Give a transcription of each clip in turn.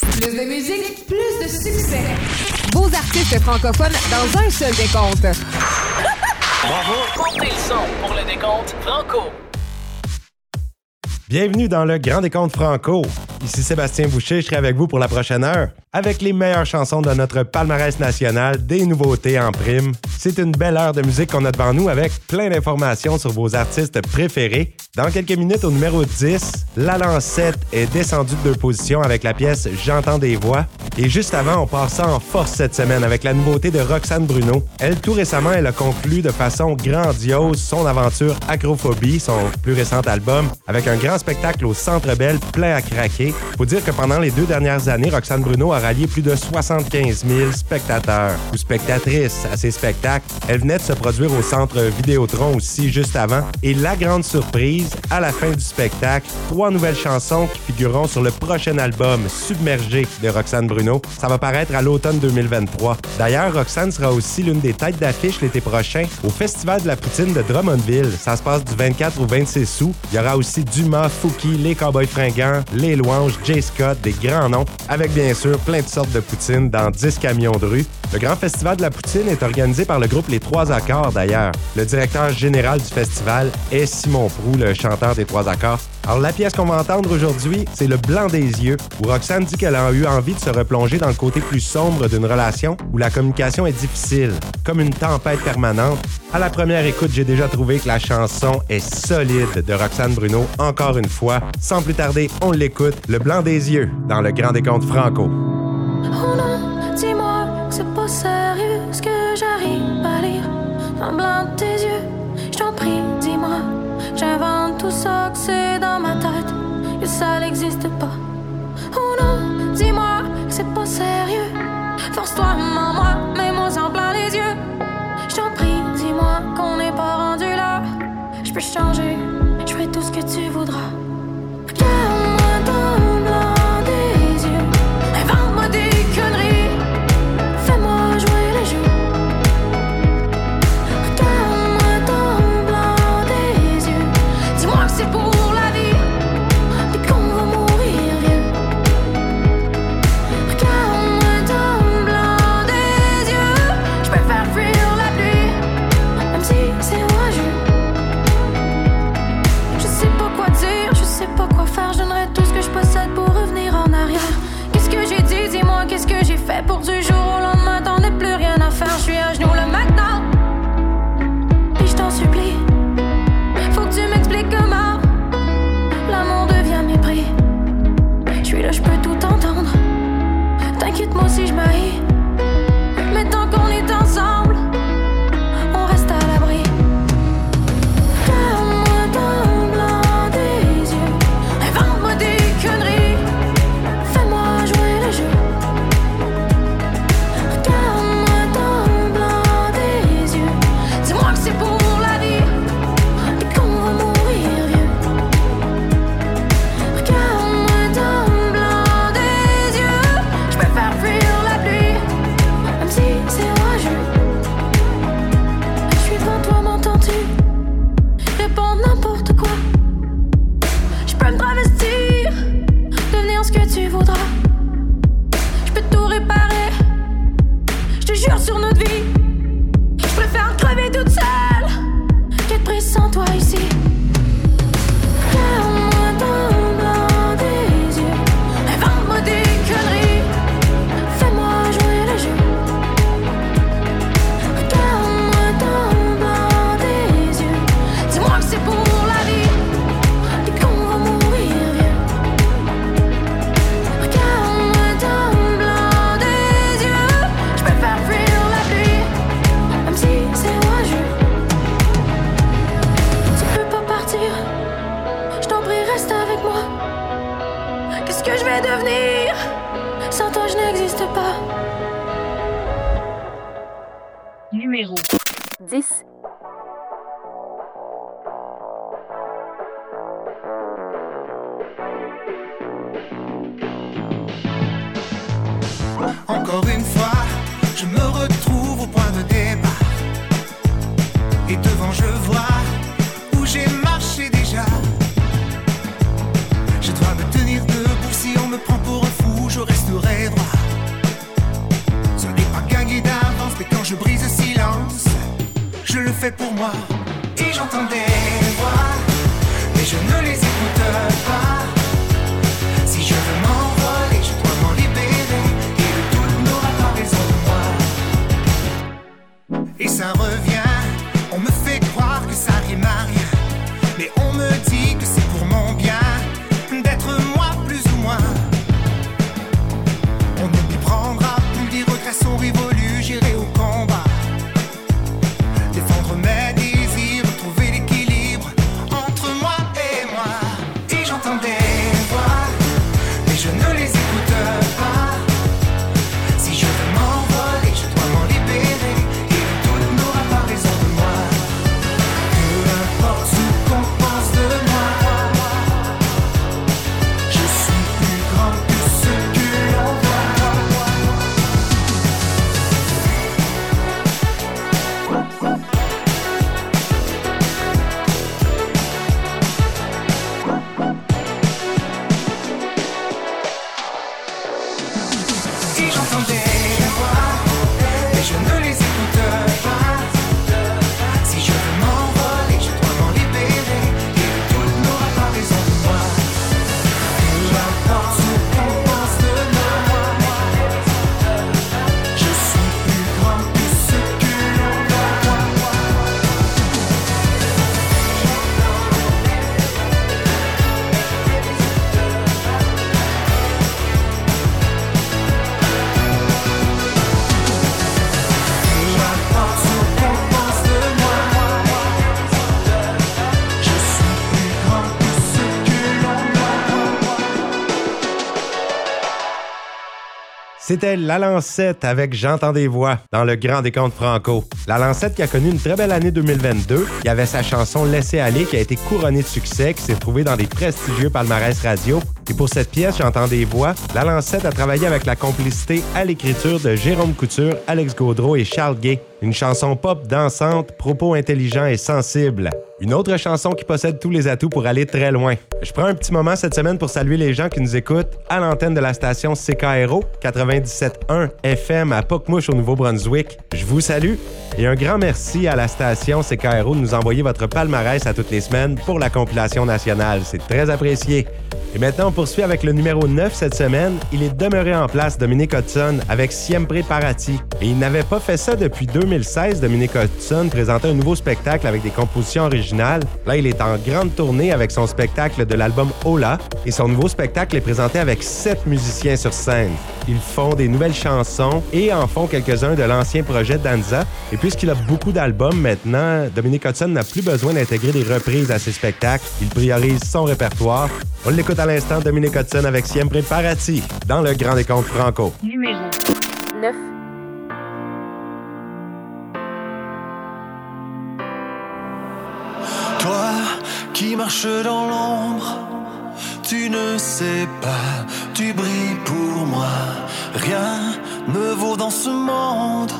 Plus de musique, plus de succès. Vos artistes francophones dans un seul décompte. Bravo! Comptez le son pour le décompte Franco. Bienvenue dans le Grand Décompte Franco. Ici Sébastien Boucher, je serai avec vous pour la prochaine heure. Avec les meilleures chansons de notre palmarès national, des nouveautés en prime. C'est une belle heure de musique qu'on a devant nous avec plein d'informations sur vos artistes préférés. Dans quelques minutes, au numéro 10, La Lancette est descendue de deux positions avec la pièce J'entends des voix. Et juste avant, on passe ça en force cette semaine avec la nouveauté de Roxane Bruno. Elle, tout récemment, elle a conclu de façon grandiose son aventure Acrophobie, son plus récent album, avec un grand spectacle au Centre Bell plein à craquer. Faut dire que pendant les deux dernières années, Roxane Bruno a plus de 75 000 spectateurs ou spectatrices à ses spectacles. Elle venait de se produire au Centre Vidéotron aussi juste avant. Et la grande surprise, à la fin du spectacle, trois nouvelles chansons qui figureront sur le prochain album Submergé de Roxane Bruno. Ça va paraître à l'automne 2023. D'ailleurs, Roxane sera aussi l'une des têtes d'affiche l'été prochain au Festival de la poutine de Drummondville. Ça se passe du 24 au 26 août. Il y aura aussi Dumas, Fouki, les Cowboys fringants, les Louanges, Jay Scott, des grands noms, avec bien sûr plein de sortes de poutine dans 10 camions de rue. Le Grand Festival de la poutine est organisé par le groupe Les Trois Accords d'ailleurs. Le directeur général du festival est Simon Prou, le chanteur des Trois Accords. Alors la pièce qu'on va entendre aujourd'hui, c'est Le Blanc des yeux, où Roxane dit qu'elle a eu envie de se replonger dans le côté plus sombre d'une relation où la communication est difficile, comme une tempête permanente. À la première écoute, j'ai déjà trouvé que la chanson est solide de Roxane Bruno, encore une fois. Sans plus tarder, on l'écoute, Le Blanc des yeux, dans le Grand Décompte Franco. Oh non, dis-moi que c'est pas sérieux ce que j'arrive à lire en blanc de tes yeux. Je t'en prie, dis-moi, j'invente tout ça que c'est dans ma tête et ça n'existe pas. Oh non, dis-moi que c'est pas sérieux. Force-toi, maman, mets-moi en plein les yeux. Je t'en prie, dis-moi qu'on n'est pas rendu là. Je peux changer, je ferai tout ce que tu voudras. C'était La Lancette avec J'entends des voix dans le Grand Décompte Franco. La Lancette qui a connu une très belle année 2022, qui avait sa chanson Laissez aller qui a été couronnée de succès, qui s'est trouvée dans des prestigieux palmarès radio. Et pour cette pièce, J'entends des voix, La Lancette a travaillé avec la complicité à l'écriture de Jérôme Couture, Alex Gaudreau et Charles Gay. Une chanson pop dansante, propos intelligents et sensibles. Une autre chanson qui possède tous les atouts pour aller très loin. Je prends un petit moment cette semaine pour saluer les gens qui nous écoutent à l'antenne de la station CKRO 97.1 FM à Pocmouche au Nouveau-Brunswick. Je vous salue et un grand merci à la station CKRO de nous envoyer votre palmarès à toutes les semaines pour la compilation nationale. C'est très apprécié. Et maintenant, on poursuit avec le numéro 9 cette semaine. Il est demeuré en place, Dominique Hudson, avec Siempre Parati. Et il n'avait pas fait ça depuis 2016. Dominique Hudson présentait un nouveau spectacle avec des compositions originales. Là, il est en grande tournée avec son spectacle de l'album Ola. Et son nouveau spectacle est présenté avec sept musiciens sur scène. Ils font des nouvelles chansons et en font quelques-uns de l'ancien projet d'Anza. Et puisqu'il a beaucoup d'albums maintenant, Dominique Hudson n'a plus besoin d'intégrer des reprises à ses spectacles. Il priorise son répertoire. L'écoute à l'instant, Dominique Hudson avec Siempre Parati dans le Grand Décompte Franco. Numéro 9. Toi qui marches dans l'ombre, tu ne sais pas, tu brilles pour moi. Rien ne vaut dans ce monde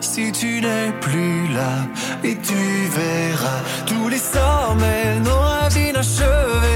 si tu n'es plus là. Et tu verras tous les sommets, nos rêves inachevés.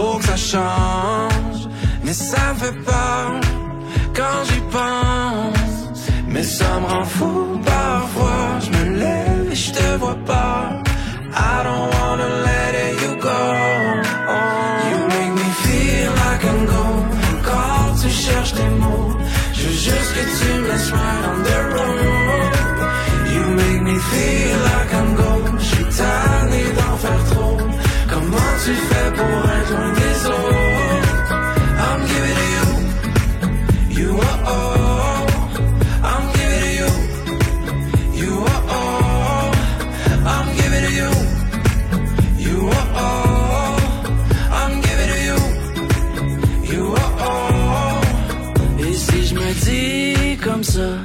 Faut que ça change. Mais ça fait peur Quand j'y pense. Mais ça me rend fou parfois. Je me lève et je te vois pas. I don't wanna let you go. You make me feel like I'm gone. Quand tu cherches tes mots Je veux juste que tu me laisses right on the road. You make me feel like I'm gone. Je suis je me dis comme ça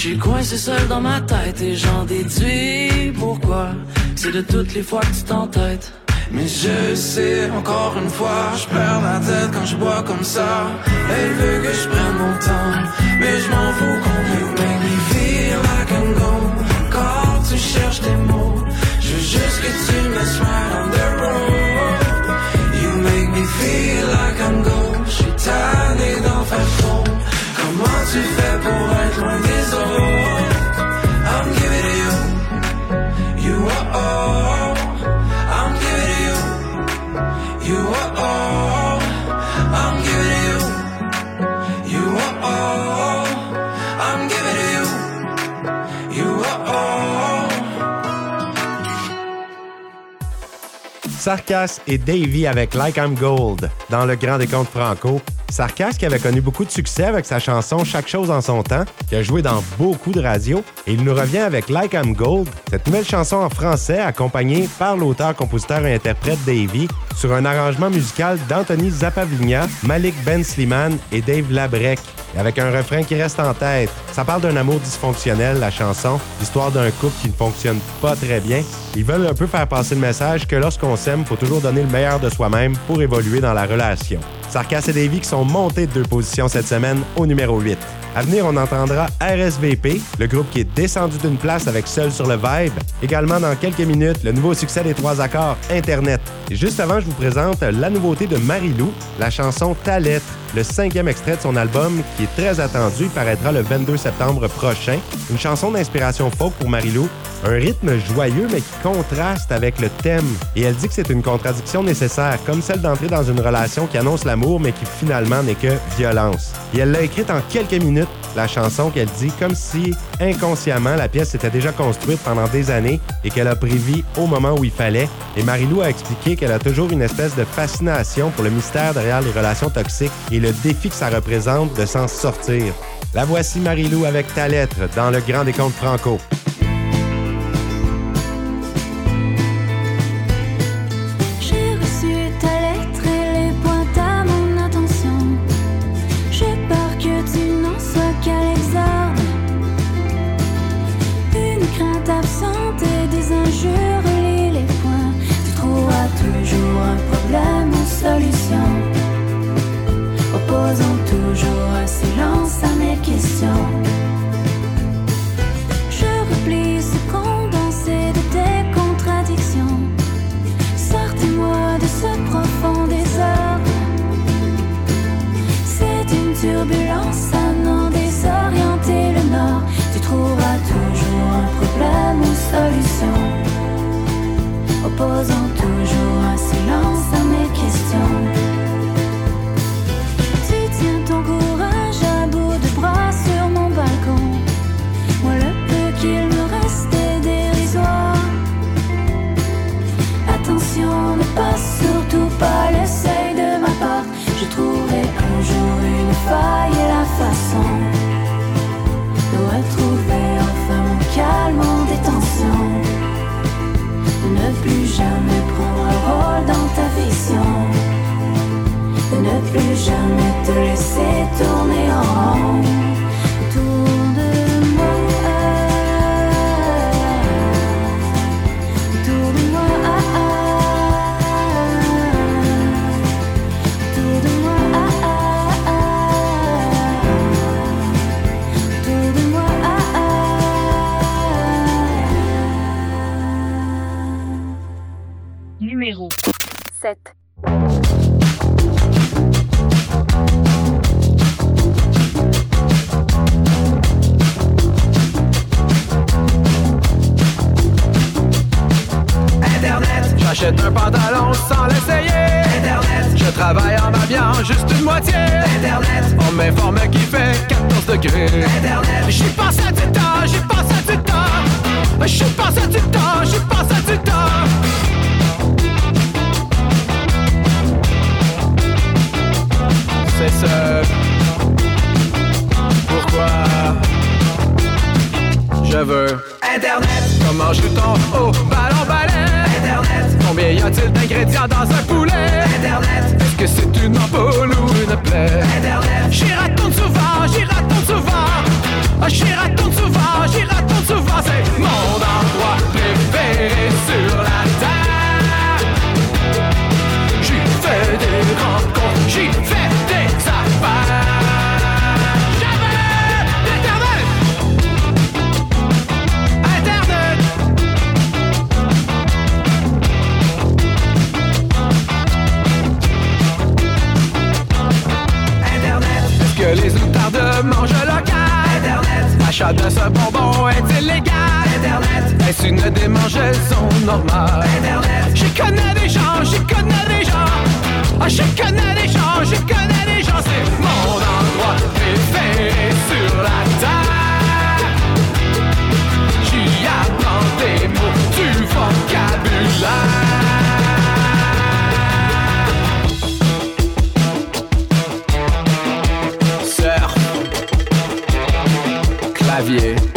suis coincé seul dans ma tête Et j'en déduis pourquoi. C'est de toutes les fois que tu t'entêtes mais je sais, encore une fois, je perds la tête quand je bois comme ça. Elle veut que je prenne mon temps, mais je m'en fous qu'on you make me feel like I'm gone. Quand tu cherches tes mots, je veux juste que tu me right on the road. You make me feel like I'm gone. Je suis tanné d'en faire trop. Comment tu fais pour être loin des autres? I'm giving you. You are all. Sarkas et Davy avec Like I'm Gold dans le Grand Décompte Franco. Sarkas qui avait connu beaucoup de succès avec sa chanson Chaque chose en son temps, qui a joué dans beaucoup de radios, et il nous revient avec Like I'm Gold, cette nouvelle chanson en français accompagnée par l'auteur, compositeur et interprète Davy sur un arrangement musical d'Anthony Zapavigna, Malik Ben Sliman et Dave Labrec, avec un refrain qui reste en tête. Ça parle d'un amour dysfonctionnel, la chanson, l'histoire d'un couple qui ne fonctionne pas très bien. Ils veulent un peu faire passer le message que lorsqu'on s'aime, faut toujours donner le meilleur de soi-même pour évoluer dans la relation. Sarkas et Davy qui sont montés de deux positions cette semaine au numéro 8. À venir, on entendra RSVP, le groupe qui est descendu d'une place avec Seul sur le Vibe. Également, dans quelques minutes, le nouveau succès des trois accords Internet. Et juste avant, je vous présente la nouveauté de Marilou, la chanson Ta lettre, le cinquième extrait de son album qui est très attendu. Il paraîtra le 22 septembre prochain. Une chanson d'inspiration folk pour Marilou, un rythme joyeux mais qui contraste avec le thème. Et elle dit que c'est une contradiction nécessaire, comme celle d'entrer dans une relation qui annonce l'amour mais qui finalement n'est que violence. Et elle l'a écrite en quelques minutes, la chanson qu'elle dit comme si inconsciemment la pièce s'était déjà construite pendant des années et qu'elle a pris vie au moment où il fallait. Et Marilou a expliqué qu'elle a toujours une espèce de fascination pour le mystère derrière les relations toxiques et le défi que ça représente de s'en sortir. La voici Marilou avec ta lettre dans le Grand Décompte Franco. Internet. Internet. J'ai raton sauvage, j'ai raton sauvage, j'ai Est-ce une démangeaison normale Internet, je connais des gens, j'y connais des gens. Ah, je connais des gens, je connais des gens. C'est mon endroit préféré sur la terre. J'y apprends des mots du vocabulaire. Clavier.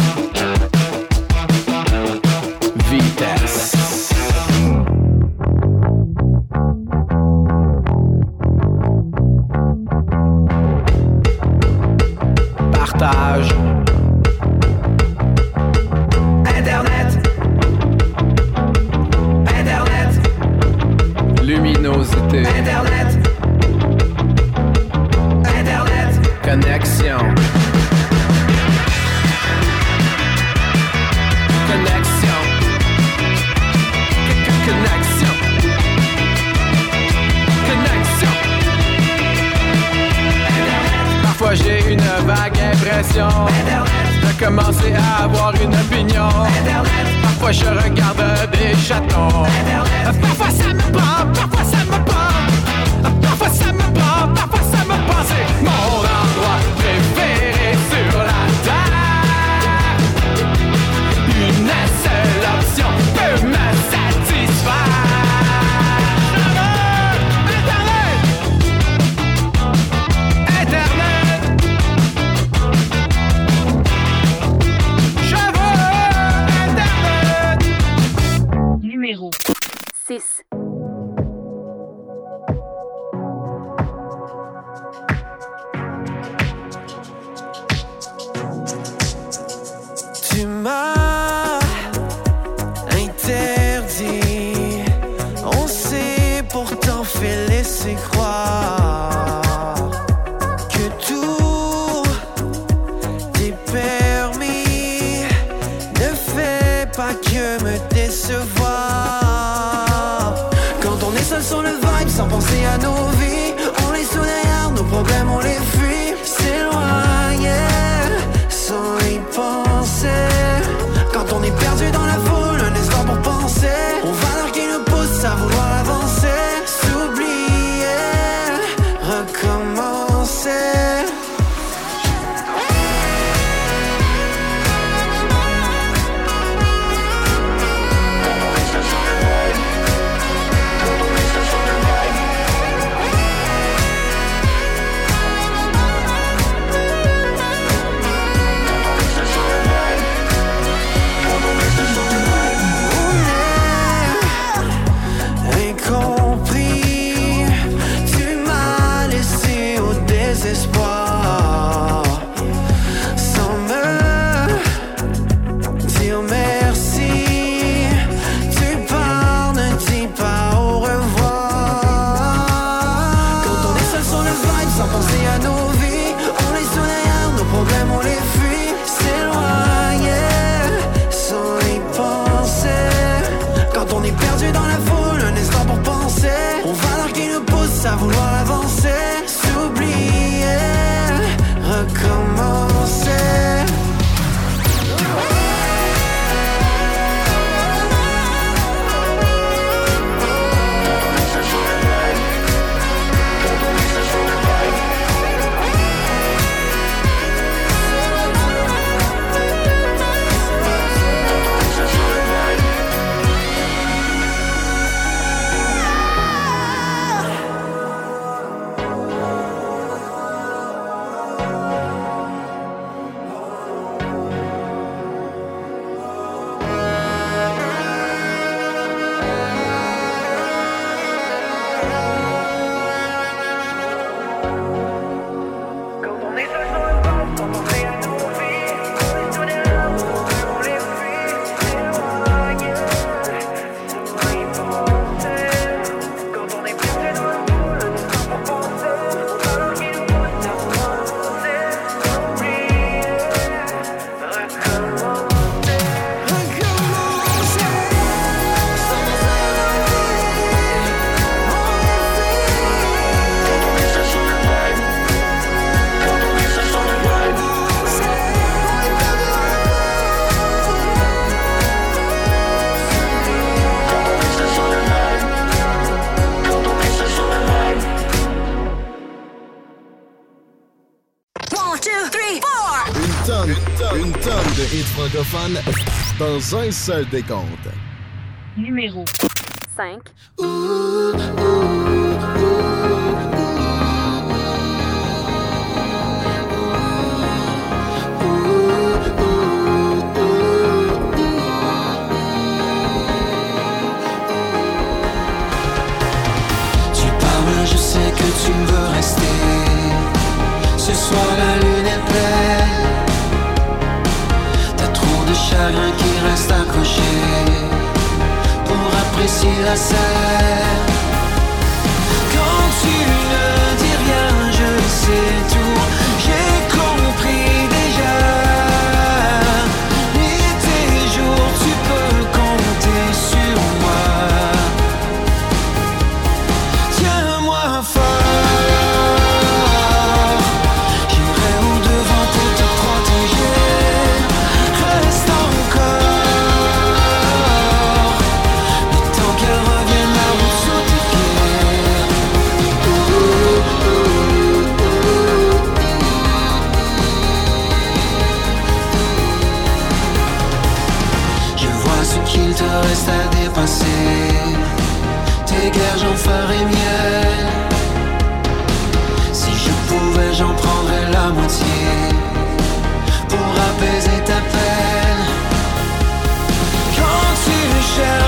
Quand on est seul sur le vibe, sans penser à nos vies. Hits francophones dans un seul décompte. Numéro 5. Tu pour apprécier la scène. Te reste à dépasser. Tes guerres, j'en ferai miel. Si je pouvais, j'en prendrais la moitié pour apaiser ta peine. Quand tu cherches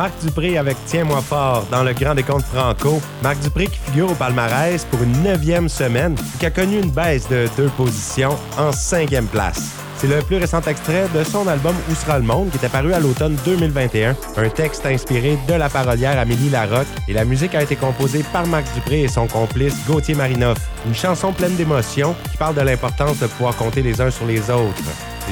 Marc Dupré avec Tiens-moi fort dans le Grand Décompte Franco. Marc Dupré qui figure au palmarès pour une neuvième semaine et qui a connu une baisse de deux positions en cinquième place. C'est le plus récent extrait de son album Où sera le monde qui est apparu à l'automne 2021. Un texte inspiré de la parolière Amélie Larocque et la musique a été composée par Marc Dupré et son complice Gauthier Marinoff. Une chanson pleine d'émotions qui parle de l'importance de pouvoir compter les uns sur les autres.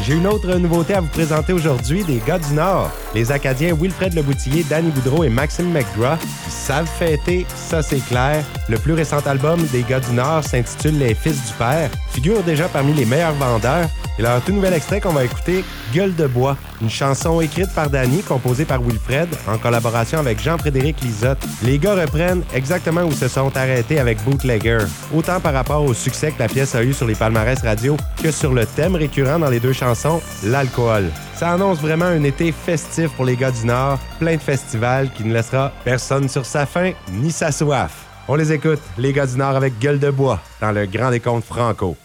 J'ai une autre nouveauté à vous présenter aujourd'hui des gars du Nord. Les Acadiens Wilfred Leboutillier, Danny Boudreau et Maxime McGraw qui savent fêter, ça c'est clair. Le plus récent album des gars du Nord s'intitule Les Fils du Père, figure déjà parmi les meilleurs vendeurs. Et leur tout nouvel extrait qu'on va écouter, Gueule de bois, une chanson écrite par Danny, composée par Wilfred, en collaboration avec Jean-Frédéric Lisotte. Les gars reprennent exactement où se sont arrêtés avec Bootlegger, autant par rapport au succès que la pièce a eu sur les palmarès radio que sur le thème récurrent dans les deux chansons, l'alcool. Ça annonce vraiment un été festif pour les gars du Nord, plein de festivals qui ne laissera personne sur sa faim ni sa soif. On les écoute, les gars du Nord avec gueule de bois, dans le Grand Décompte Franco.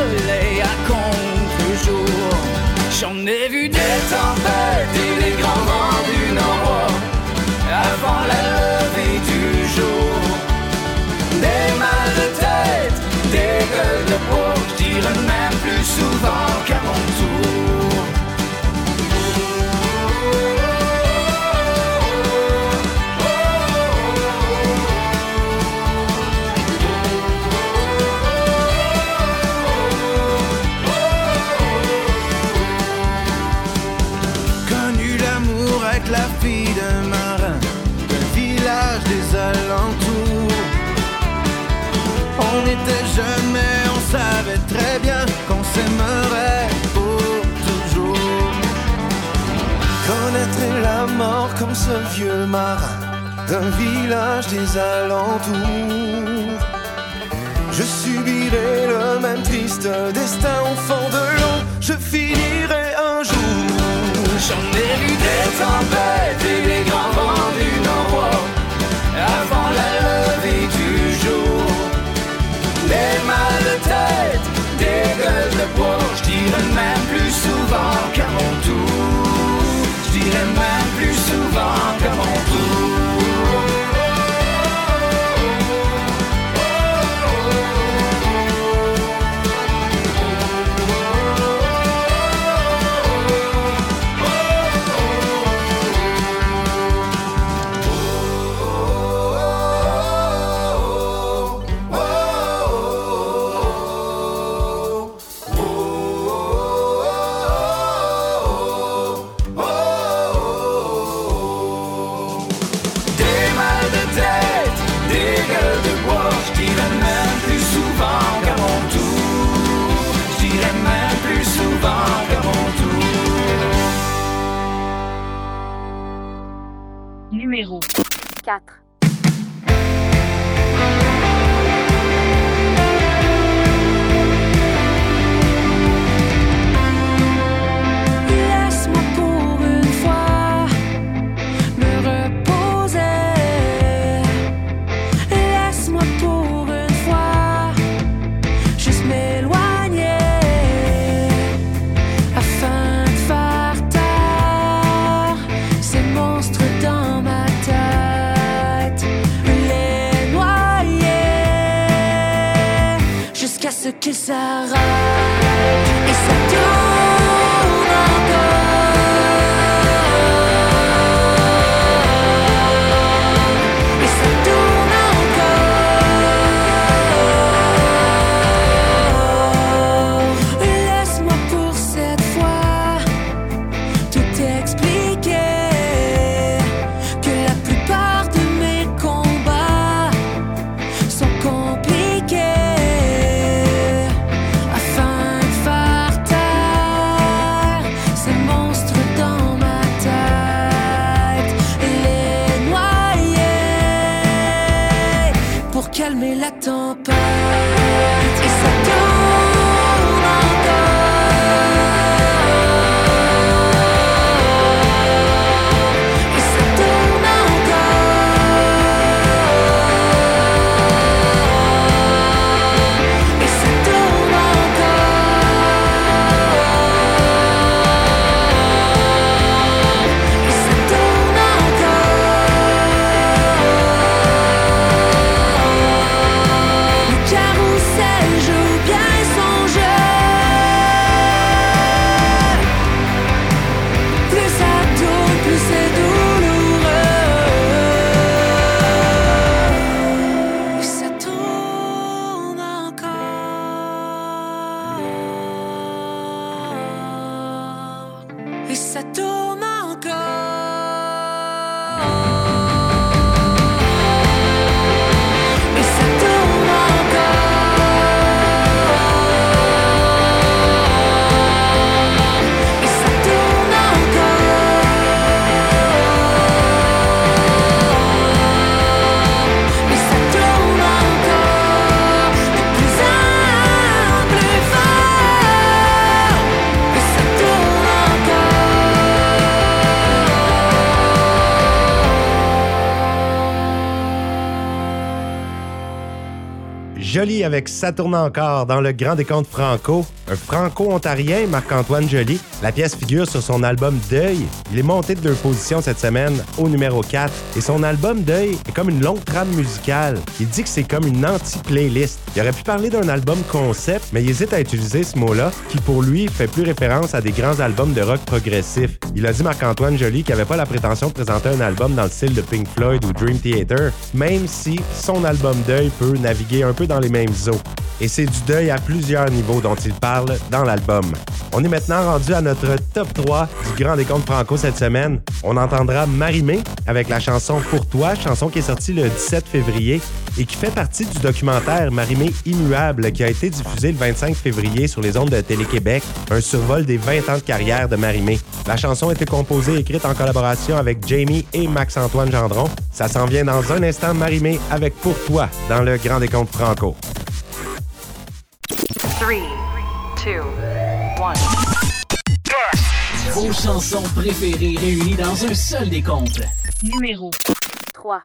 Avec comme ce vieux marin d'un village des alentours. Je subirai le même triste destin au fond de l'eau. Je finirai un jour. J'en ai vu des tempêtes et des grands vents du nord avant la levée du jour. Des mal de tête, des gueules de bois. Je dirais même plus souvent qu'à souvent qu'à mon tour. Tour. Jolie avec Ça tourne encore dans le Grand Décompte Franco. Un franco-ontarien, Marc-Antoine Joly. La pièce figure sur son album Deuil. Il est monté de deux positions cette semaine au numéro 4. Et son album Deuil est comme une longue trame musicale. Il dit que c'est comme une anti-playlist. Il aurait pu parler d'un album concept, mais il hésite à utiliser ce mot-là, qui pour lui fait plus référence à des grands albums de rock progressif. Il a dit Marc-Antoine Joly qu'il n'avait pas la prétention de présenter un album dans le style de Pink Floyd ou Dream Theater, même si son album Deuil peut naviguer un peu dans les mêmes eaux et c'est du deuil à plusieurs niveaux dont il parle dans l'album. On est maintenant rendu à notre top 3 du Grand Décompte Franco cette semaine. On entendra Marimé avec la chanson Pour toi, chanson qui est sortie le 17 février et qui fait partie du documentaire Marimé Immuable qui a été diffusé le 25 février sur les ondes de Télé-Québec, un survol des 20 ans de carrière de Marimé. La chanson a été composée et écrite en collaboration avec Jamie et Max-Antoine Gendron. Ça s'en vient dans un instant Marimé avec Pour toi dans le Grand Décompte Franco. 3, 2, 1. Yes! Vos chansons préférées réunies dans un seul décompte. Numéro 3.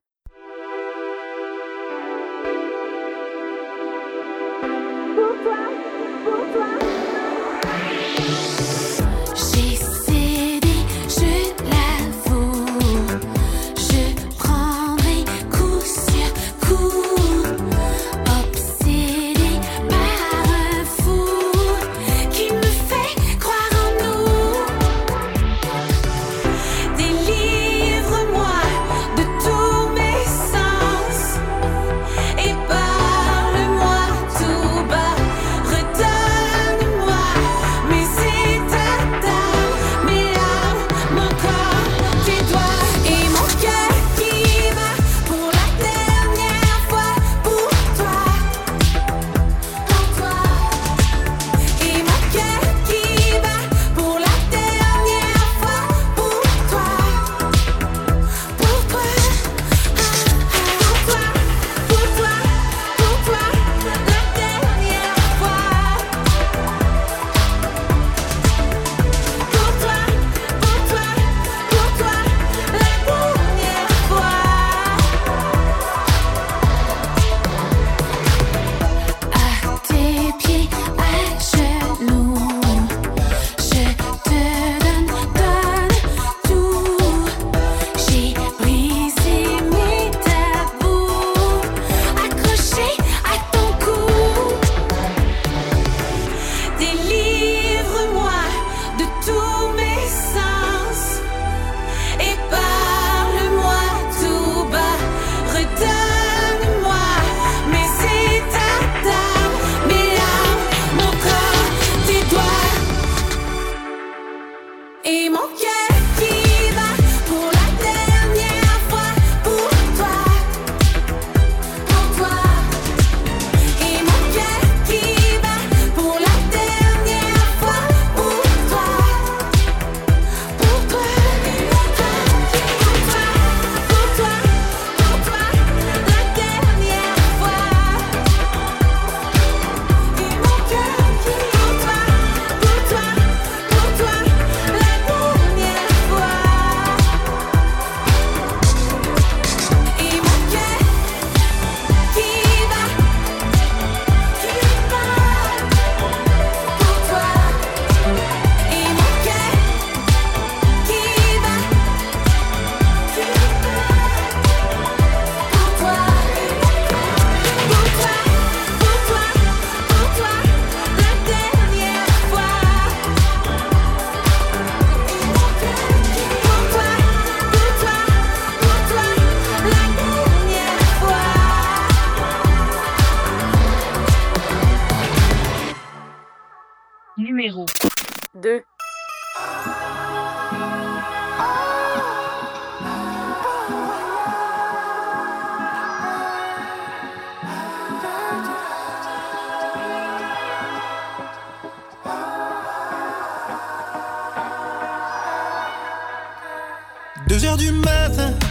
du matin.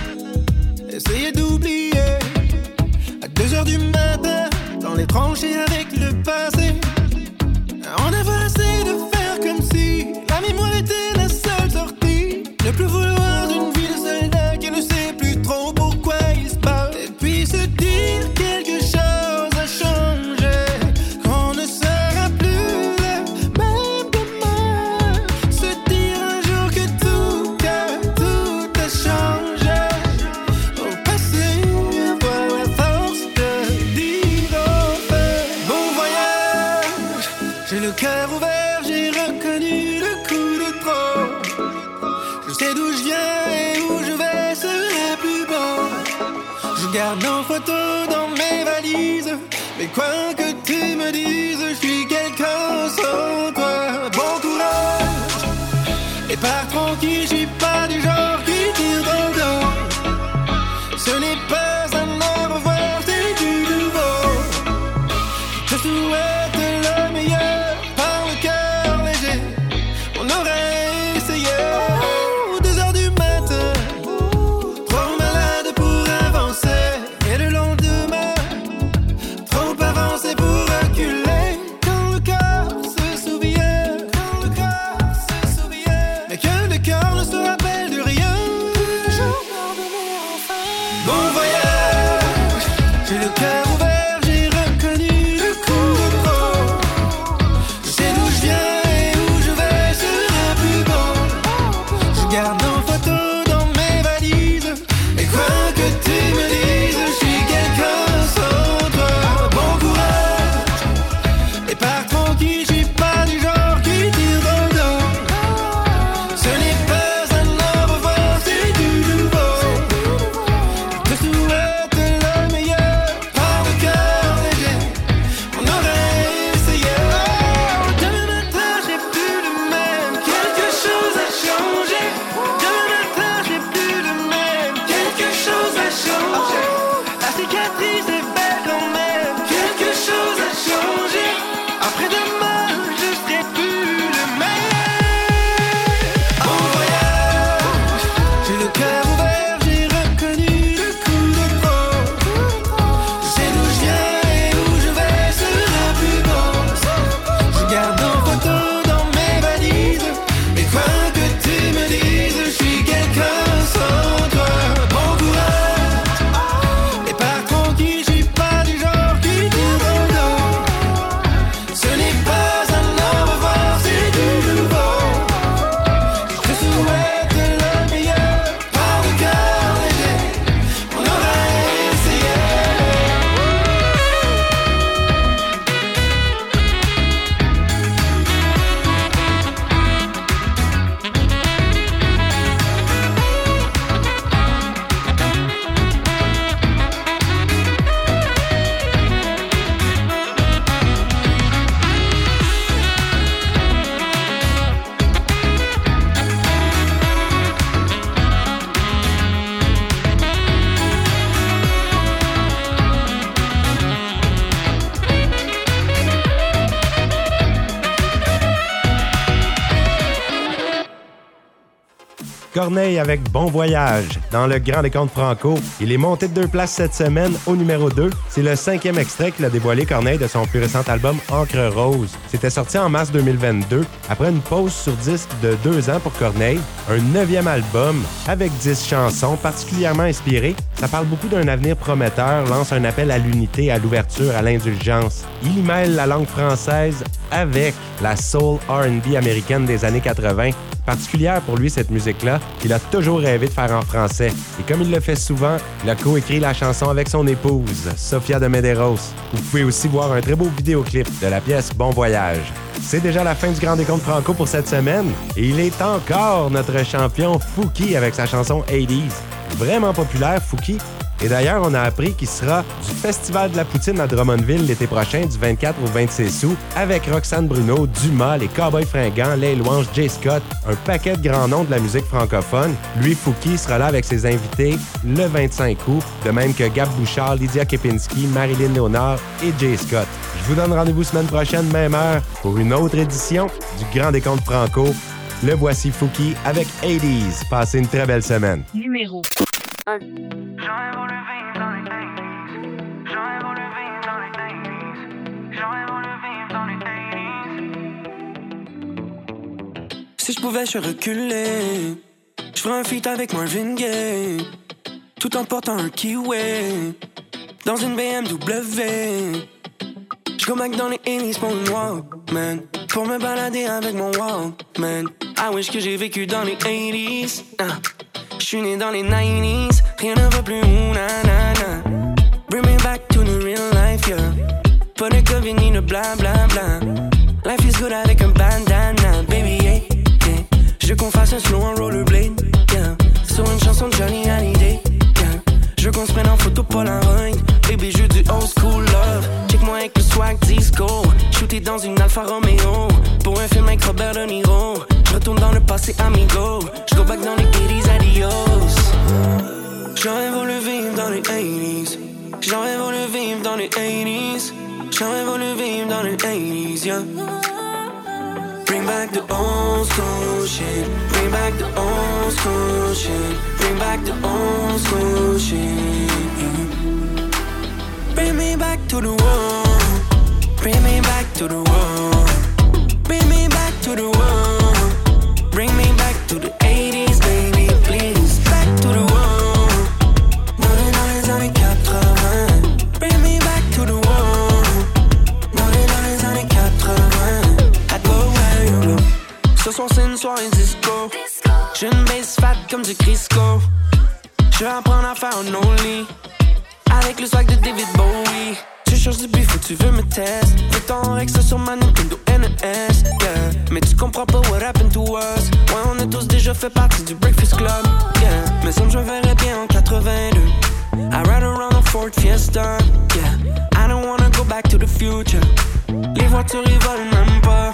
Corneille avec Bon Voyage dans le Grand Décompte Franco. Il est monté de deux places cette semaine au numéro 2. C'est le cinquième extrait qu'il a dévoilé Corneille de son plus récent album Encre Rose. C'était sorti en mars 2022 après une pause sur disque de deux ans pour Corneille. Un neuvième album avec dix chansons particulièrement inspirées. Ça parle beaucoup d'un avenir prometteur, lance un appel à l'unité, à l'ouverture, à l'indulgence. Il mêle la langue française avec la soul R&B américaine des années 80 particulière pour lui, cette musique-là, qu'il a toujours rêvé de faire en français. Et comme il le fait souvent, il a coécrit la chanson avec son épouse, Sofia de Medeiros. Vous pouvez aussi voir un très beau vidéoclip de la pièce Bon Voyage. C'est déjà la fin du Grand Décompte Franco pour cette semaine. Et il est encore notre champion Fouki avec sa chanson 80s. Vraiment populaire, Fouki. Et d'ailleurs, on a appris qu'il sera du Festival de la Poutine à Drummondville l'été prochain, du 24 au 26 août, avec Roxane Bruno, Dumas, les Cowboys Fringants, Les Louanges, Jay Scott, un paquet de grands noms de la musique francophone. Lui, Fouki, sera là avec ses invités le 25 août, de même que Gab Bouchard, Lydia Kepinski, Marilyn Léonard et Jay Scott. Je vous donne rendez-vous semaine prochaine, même heure, pour une autre édition du Grand Décompte Franco. Le voici Fouki avec 80s. Passez une très belle semaine. Numéro 1. Si je pouvais, je reculer. Je ferais un feat avec Marvin Gaye. Tout en portant un kiwi. Dans une BMW. Je go back dans les Hills pour une Walkman. Pour me balader avec mon Walkman. I wish que j'ai vécu dans les 80s. Ah. Je suis né dans les 90s. Rien ne va plus, ouh, na na na. Bring me back to the real life, yeah. Pas de Covid ni de bla bla bla. Life is good avec un bandana, baby, yeah, yeah. Je veux qu'on fasse un slow en rollerblade, yeah. Sur une chanson de Johnny Hallyday, yeah. Je veux qu'on se prenne en photo Polaroid, baby, je veux du old school love. Check-moi swag disco. Shooté dans une Alfa Romeo. Pour un film avec Robert De Niro. Passé, amigo. Je go back dans les 80s, adios. J'aurais voulu vivre dans les 80s. J'aurais voulu vivre dans les 80s. J'aurais voulu vivre dans les 80s, yeah. Bring back the old school shit. Bring back the old school shit. Bring back the old school shit. Bring me back to the world. Bring me back to the world. Bring me back to the world. To the 80s, baby, please. Back to the world. Dans les, dans les années 80. Bring me back to the. Dans les, dans les années 80. I go where you go. Ce soir, c'est une soirée disco. J'ai une base fat comme du Crisco. Je vais apprendre à faire un only. Avec le swag de David Bowie. Tu cherches du bif ou tu veux me tester. Fais ton Rex sur ma Nintendo NES. Yeah. Mais tu comprends pas what happened to us. Fait partie du Breakfast Club. Yeah. Mais ça, je verrais bien en 82. I ride around a Ford Fiesta. Yeah. I don't wanna go back to the future. Les voitures, ils volent même pas.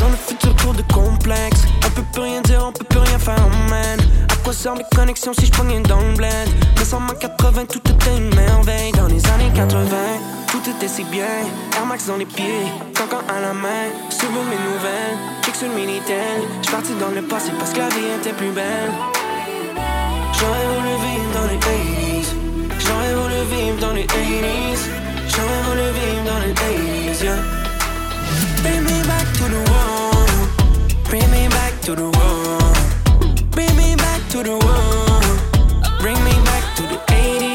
Dans le futur cours de complexe On peut plus rien dire, on peut plus rien faire, man À quoi servent les connexions si je pognais dans le bled Mais sans ma 80, tout était une merveille Dans les années 80, tout était si bien Air Max dans les pieds, cancan à la main Suivre mes nouvelles, sur le Minitel. Dans le passé parce que la vie était plus belle. J'aurais voulu vivre dans les 80s. J'aurais voulu vivre dans les 80s. J'aurais voulu vivre dans les 80s, yeah. Bring me back to the world. Bring me back to the world. Bring me back to the world. Bring me back to the 80s.